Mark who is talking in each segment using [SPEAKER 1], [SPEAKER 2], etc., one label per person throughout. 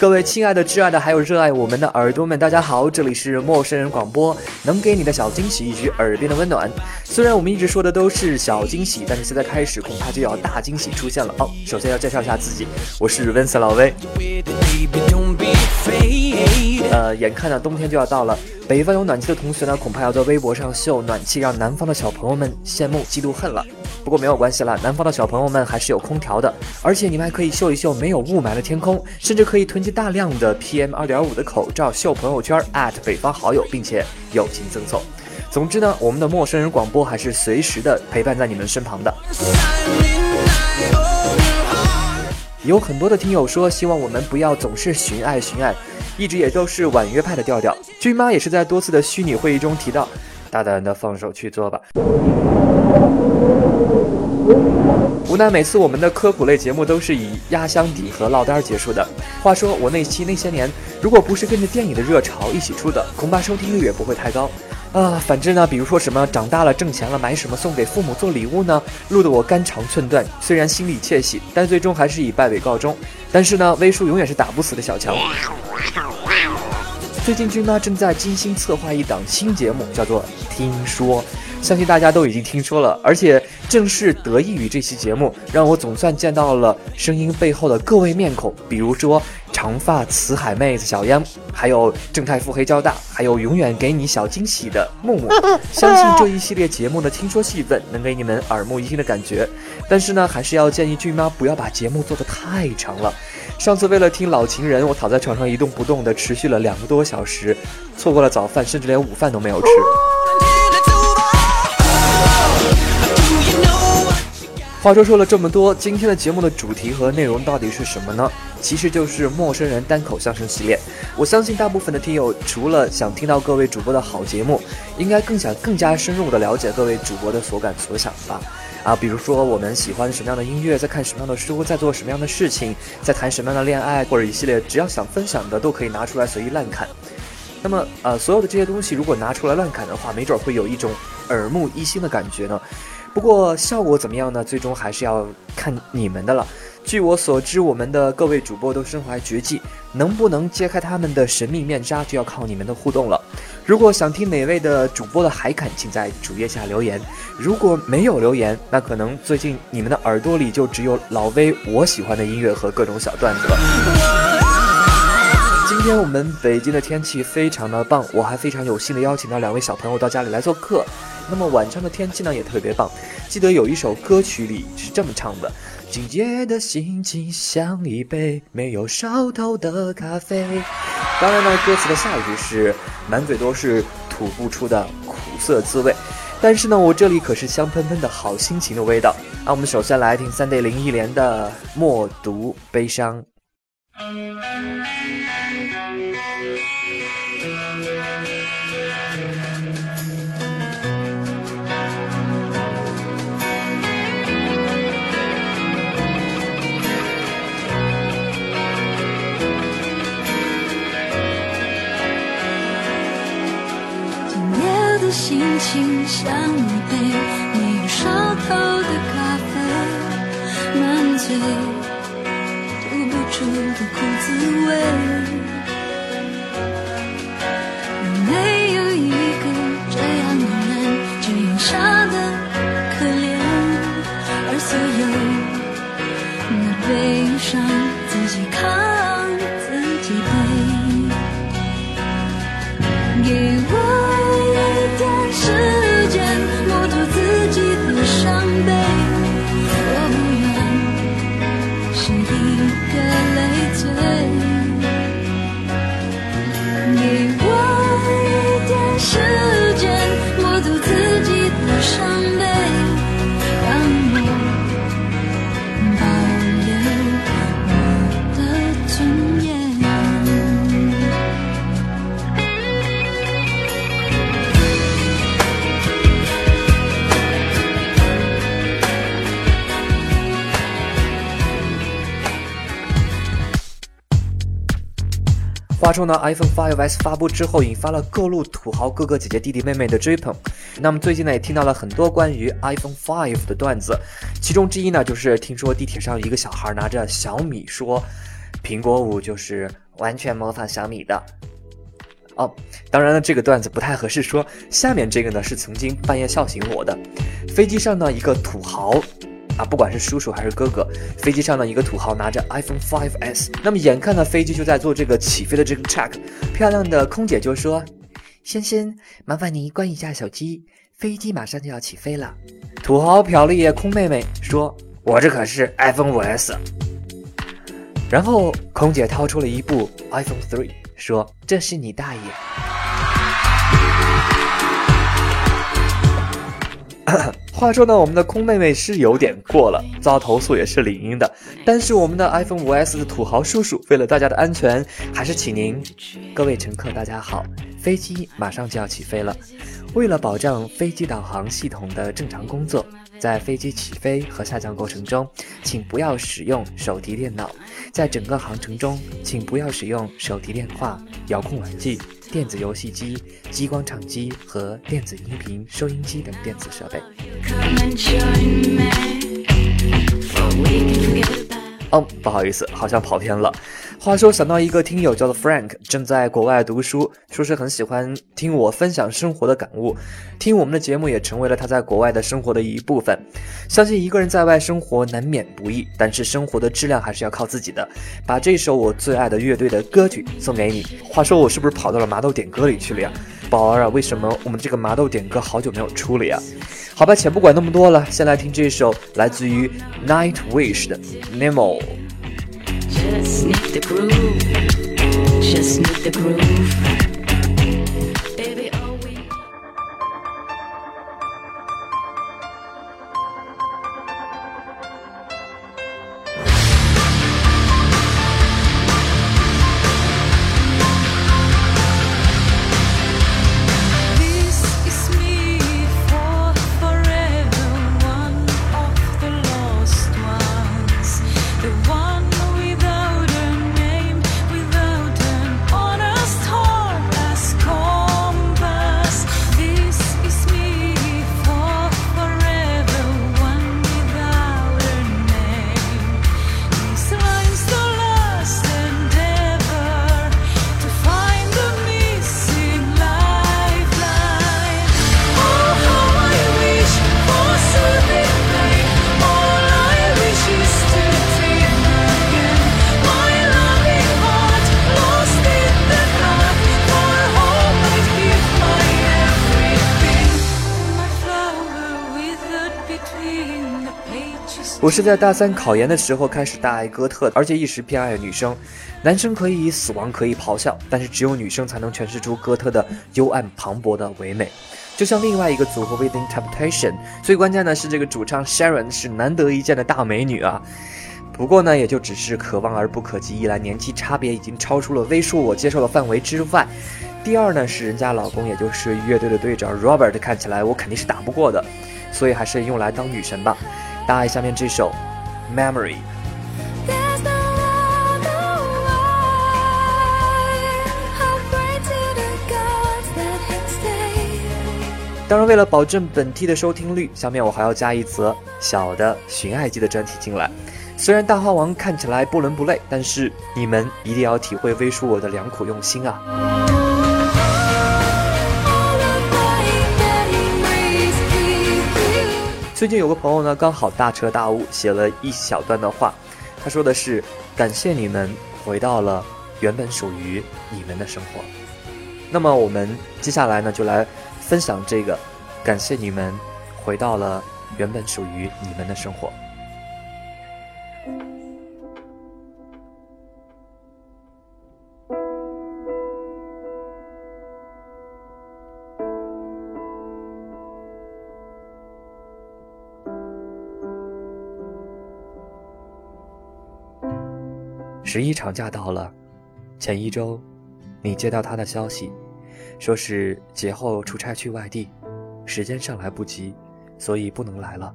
[SPEAKER 1] 各位亲爱的、挚爱的，还有热爱我们的耳朵们，大家好，这里是陌生人广播，能给你的小惊喜以及耳边的温暖。虽然我们一直说的都是小惊喜，但是现在开始恐怕就要大惊喜出现了哦。首先要介绍一下自己，我是温斯老威。呃，眼看着冬天就要到了。北方有暖气的同学呢，恐怕要在微博上秀暖气，让南方的小朋友们羡慕、嫉妒、恨了。不过没有关系了，南方的小朋友们还是有空调的，而且你们还可以秀一秀没有雾霾的天空，甚至可以囤积大量的 PM 二点五的口罩秀朋友圈北方好友，并且友情赠送。总之呢，我们的陌生人广播还是随时的陪伴在你们身旁的。有很多的听友说，希望我们不要总是寻爱寻爱。一直也都是婉约派的调调，君妈也是在多次的虚拟会议中提到，大胆的放手去做吧。无奈每次我们的科普类节目都是以压箱底和落单结束的。话说我那期那些年，如果不是跟着电影的热潮一起出的，恐怕收听率也不会太高。啊，反之呢，比如说什么长大了挣钱了买什么送给父母做礼物呢？录得我肝肠寸断，虽然心里窃喜，但最终还是以败北告终。但是呢，威叔永远是打不死的小强。最近君妈正在精心策划一档新节目，叫做《听说》，相信大家都已经听说了。而且正是得益于这期节目，让我总算见到了声音背后的各位面孔，比如说。长发慈海妹子小央，还有正太腹黑交大，还有永远给你小惊喜的木木。相信这一系列节目的听说戏份能给你们耳目一新的感觉。但是呢，还是要建议俊妈不要把节目做得太长了。上次为了听老情人，我躺在床上一动不动的持续了两个多小时，错过了早饭，甚至连午饭都没有吃。话说说了这么多，今天的节目的主题和内容到底是什么呢？其实就是陌生人单口相声系列。我相信大部分的听友除了想听到各位主播的好节目，应该更想更加深入的了解各位主播的所感所想吧。啊，比如说我们喜欢什么样的音乐，在看什么样的书，在做什么样的事情，在谈什么样的恋爱，或者一系列只要想分享的都可以拿出来随意乱侃。那么，呃，所有的这些东西如果拿出来乱侃的话，没准会有一种耳目一新的感觉呢。不过效果怎么样呢？最终还是要看你们的了。据我所知，我们的各位主播都身怀绝技，能不能揭开他们的神秘面纱，就要靠你们的互动了。如果想听哪位的主播的海侃，请在主页下留言。如果没有留言，那可能最近你们的耳朵里就只有老威我喜欢的音乐和各种小段子了。今天我们北京的天气非常的棒，我还非常有幸的邀请到两位小朋友到家里来做客。那么晚上的天气呢也特别棒，记得有一首歌曲里是这么唱的：今夜的心情像一杯没有烧头的咖啡。当然呢，歌词的下一句是满嘴都是吐不出的苦涩滋味。但是呢，我这里可是香喷喷的好心情的味道。那我们首先来听三 day 零一连的《默读悲伤》。
[SPEAKER 2] 心像一杯没有烧透的咖啡，满嘴吐不出的苦滋味。
[SPEAKER 1] 话说呢，iPhone 5S 发布之后，引发了各路土豪哥哥姐姐弟弟妹妹的追捧。那么最近呢，也听到了很多关于 iPhone 5的段子，其中之一呢，就是听说地铁上一个小孩拿着小米说，苹果五就是完全模仿小米的。哦，当然了，这个段子不太合适说。下面这个呢，是曾经半夜笑醒我的。飞机上呢，一个土豪。啊，不管是叔叔还是哥哥，飞机上的一个土豪拿着 iPhone 5S，那么眼看呢飞机就在做这个起飞的这个 check，漂亮的空姐就说：“先生，麻烦您关一下手机，飞机马上就要起飞了。”土豪瞟了一眼空妹妹，说：“我这可是 iPhone 5S。”然后空姐掏出了一部 iPhone 3，说：“这是你大爷。”话说呢，我们的空妹妹是有点过了，遭投诉也是理应的。但是我们的 iPhone 5S 土豪叔叔，为了大家的安全，还是请您，各位乘客大家好，飞机马上就要起飞了，为了保障飞机导航系统的正常工作。在飞机起飞和下降过程中，请不要使用手提电脑。在整个航程中，请不要使用手提电话、遥控玩具、电子游戏机、激光唱机和电子音频收音机等电子设备。哦，不好意思，好像跑偏了。话说，想到一个听友叫做 Frank，正在国外读书，说是很喜欢听我分享生活的感悟，听我们的节目也成为了他在国外的生活的一部分。相信一个人在外生活难免不易，但是生活的质量还是要靠自己的。把这首我最爱的乐队的歌曲送给你。话说，我是不是跑到了麻豆点歌里去了呀？宝儿啊，为什么我们这个麻豆点歌好久没有出了呀？好吧，且不管那么多了，先来听这首来自于 Nightwish 的 Nemo。Just need the groove. Just need the groove. 我是在大三考研的时候开始大爱哥特，而且一时偏爱女生。男生可以以死亡，可以咆哮，但是只有女生才能诠释出哥特的幽暗磅礴的唯美。就像另外一个组合 Within Temptation，最关键的是这个主唱 Sharon 是难得一见的大美女啊。不过呢，也就只是可望而不可及。一来年纪差别已经超出了微数我接受的范围之外，第二呢是人家老公，也就是乐队的队长 Robert，看起来我肯定是打不过的，所以还是用来当女神吧。大爱下面这首《Memory》。当然，为了保证本期的收听率，下面我还要加一则小的寻爱记的专题进来。虽然大花王看起来不伦不类，但是你们一定要体会微叔我的良苦用心啊！最近有个朋友呢，刚好大彻大悟，写了一小段的话。他说的是：“感谢你们回到了原本属于你们的生活。”那么我们接下来呢，就来分享这个：感谢你们回到了原本属于你们的生活。十一长假到了，前一周，你接到他的消息，说是节后出差去外地，时间上来不及，所以不能来了。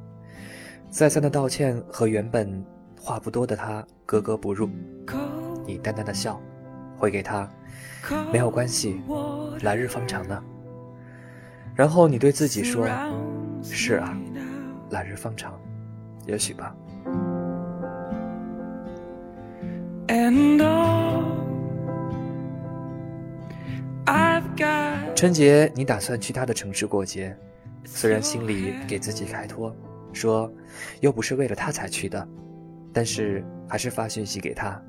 [SPEAKER 1] 再三的道歉和原本话不多的他格格不入。你淡淡的笑，回给他，没有关系，来日方长呢。然后你对自己说：“是啊，来日方长，也许吧。”春节你打算去他的城市过节，虽然心里给自己开脱，说又不是为了他才去的，但是还是发讯息给他。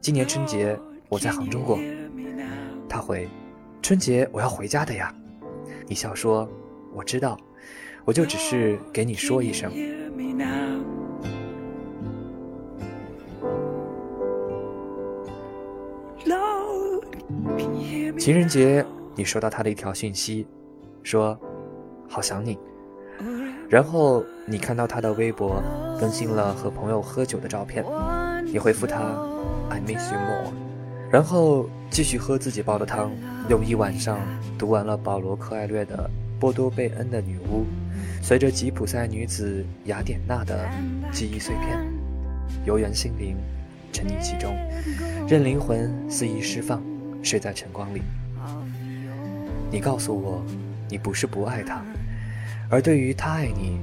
[SPEAKER 1] 今年春节我在杭州过，他回，春节我要回家的呀。你笑说，我知道，我就只是给你说一声。情人节你收到他的一条讯息，说好想你。然后你看到他的微博更新了和朋友喝酒的照片，你回复他 I miss you more，然后继续喝自己煲的汤，用一晚上读完了保罗·柯艾略的《波多贝恩的女巫》，随着吉普赛女子雅典娜的记忆碎片，游园心灵，沉溺其中，任灵魂肆意释放，睡在晨光里。你告诉我，你不是不爱他，而对于他爱你，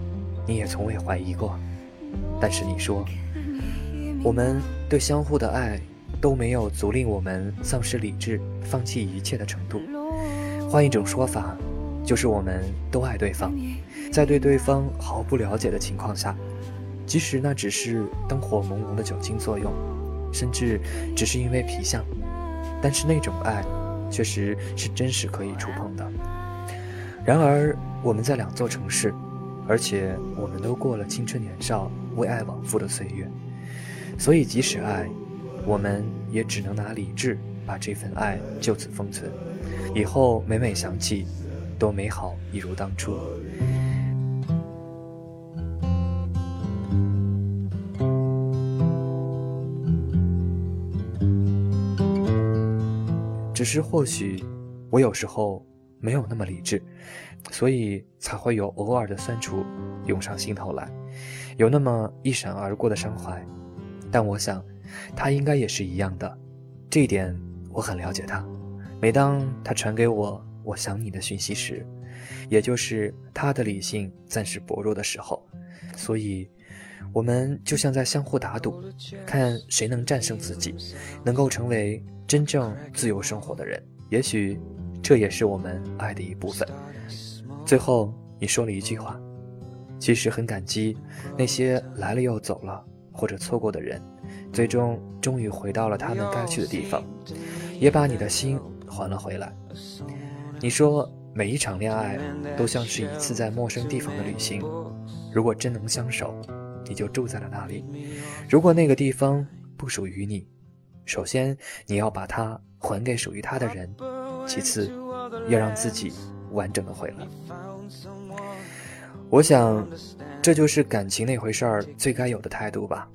[SPEAKER 1] 你也从未怀疑过。但是你说，我们对相互的爱都没有足令我们丧失理智、放弃一切的程度。换一种说法，就是我们都爱对方，在对对方毫不了解的情况下，即使那只是灯火朦胧的酒精作用，甚至只是因为皮相，但是那种爱，确实是真实可以触碰的。然而，我们在两座城市，而且我们都过了青春年少、为爱往复的岁月，所以即使爱，我们也只能拿理智把这份爱就此封存，以后每每想起，都美好一如当初。只是或许，我有时候没有那么理智，所以才会有偶尔的酸楚涌上心头来，有那么一闪而过的伤怀。但我想，他应该也是一样的，这一点我很了解他。每当他传给我“我想你”的讯息时，也就是他的理性暂时薄弱的时候，所以，我们就像在相互打赌，看谁能战胜自己，能够成为真正自由生活的人。也许，这也是我们爱的一部分。最后，你说了一句话，其实很感激那些来了又走了或者错过的人，最终终于回到了他们该去的地方，也把你的心还了回来。你说每一场恋爱都像是一次在陌生地方的旅行，如果真能相守，你就住在了那里；如果那个地方不属于你，首先你要把它还给属于他的人，其次要让自己完整的回来。我想，这就是感情那回事儿最该有的态度吧。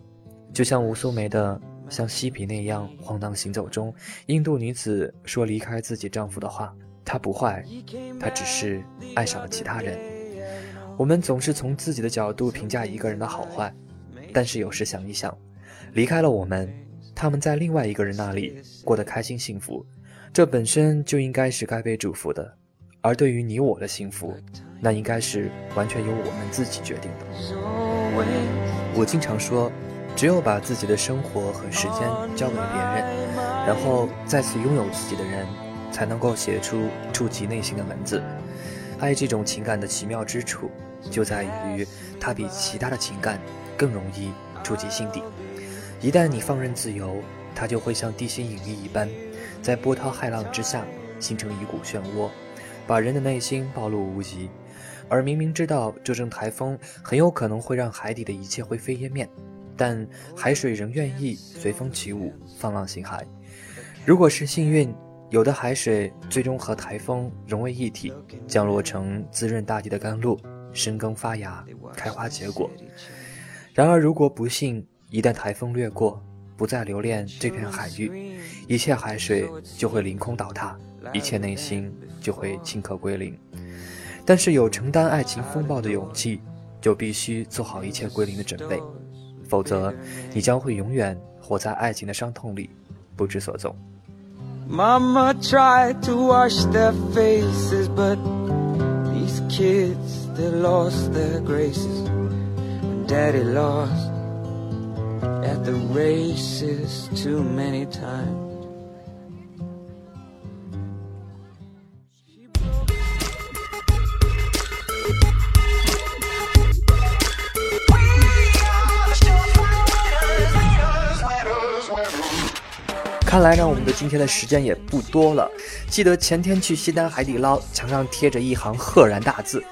[SPEAKER 1] 就像吴苏梅的《像嬉皮那样晃荡行走》中，印度女子说离开自己丈夫的话，她不坏，她只是爱上了其他人。我们总是从自己的角度评价一个人的好坏，但是有时想一想，离开了我们，他们在另外一个人那里过得开心幸福，这本身就应该是该被祝福的。而对于你我的幸福，那应该是完全由我们自己决定的。我经常说，只有把自己的生活和时间交给别人，然后再次拥有自己的人，才能够写出触及内心的文字。爱这种情感的奇妙之处，就在于它比其他的情感更容易触及心底。一旦你放任自由，它就会像地心引力一般，在波涛骇浪之下形成一股漩涡，把人的内心暴露无遗。而明明知道这阵台风很有可能会让海底的一切灰飞烟灭，但海水仍愿意随风起舞，放浪形骸。如果是幸运，有的海水最终和台风融为一体，降落成滋润大地的甘露，生根发芽，开花结果。然而，如果不幸一旦台风掠过，不再留恋这片海域，一切海水就会凌空倒塌，一切内心就会顷刻归零。但是有承担爱情风暴的勇气，就必须做好一切归零的准备，否则你将会永远活在爱情的伤痛里，不知所踪。
[SPEAKER 3] Mama tried to wash their faces, but these kids, they lost their graces. And Daddy lost at the races too many times.
[SPEAKER 1] 看来呢，我们的今天的时间也不多了。记得前天去西单海底捞，墙上贴着一行赫然大字：“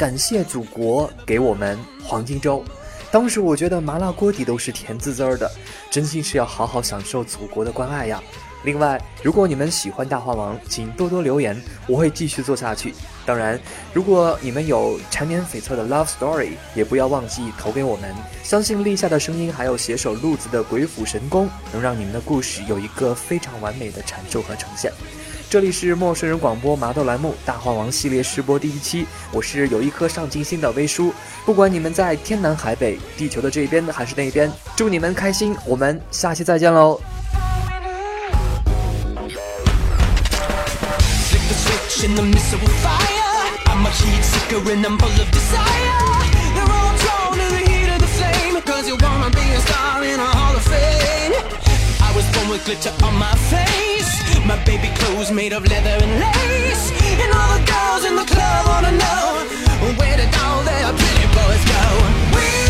[SPEAKER 1] 感谢祖国给我们黄金周。”当时我觉得麻辣锅底都是甜滋滋的，真心是要好好享受祖国的关爱呀。另外，如果你们喜欢大话王，请多多留言，我会继续做下去。当然，如果你们有缠绵悱恻的 love story，也不要忘记投给我们。相信立夏的声音，还有携手路子的鬼斧神工，能让你们的故事有一个非常完美的阐述和呈现。这里是陌生人广播麻豆栏目大话王系列试播第一期，我是有一颗上进心的微叔。不管你们在天南海北，地球的这一边还是那一边，祝你们开心。我们下期再见喽
[SPEAKER 4] ！Glitter on my face. My baby clothes made of leather and lace. And all the girls in the club wanna know where did all their pretty boys go? We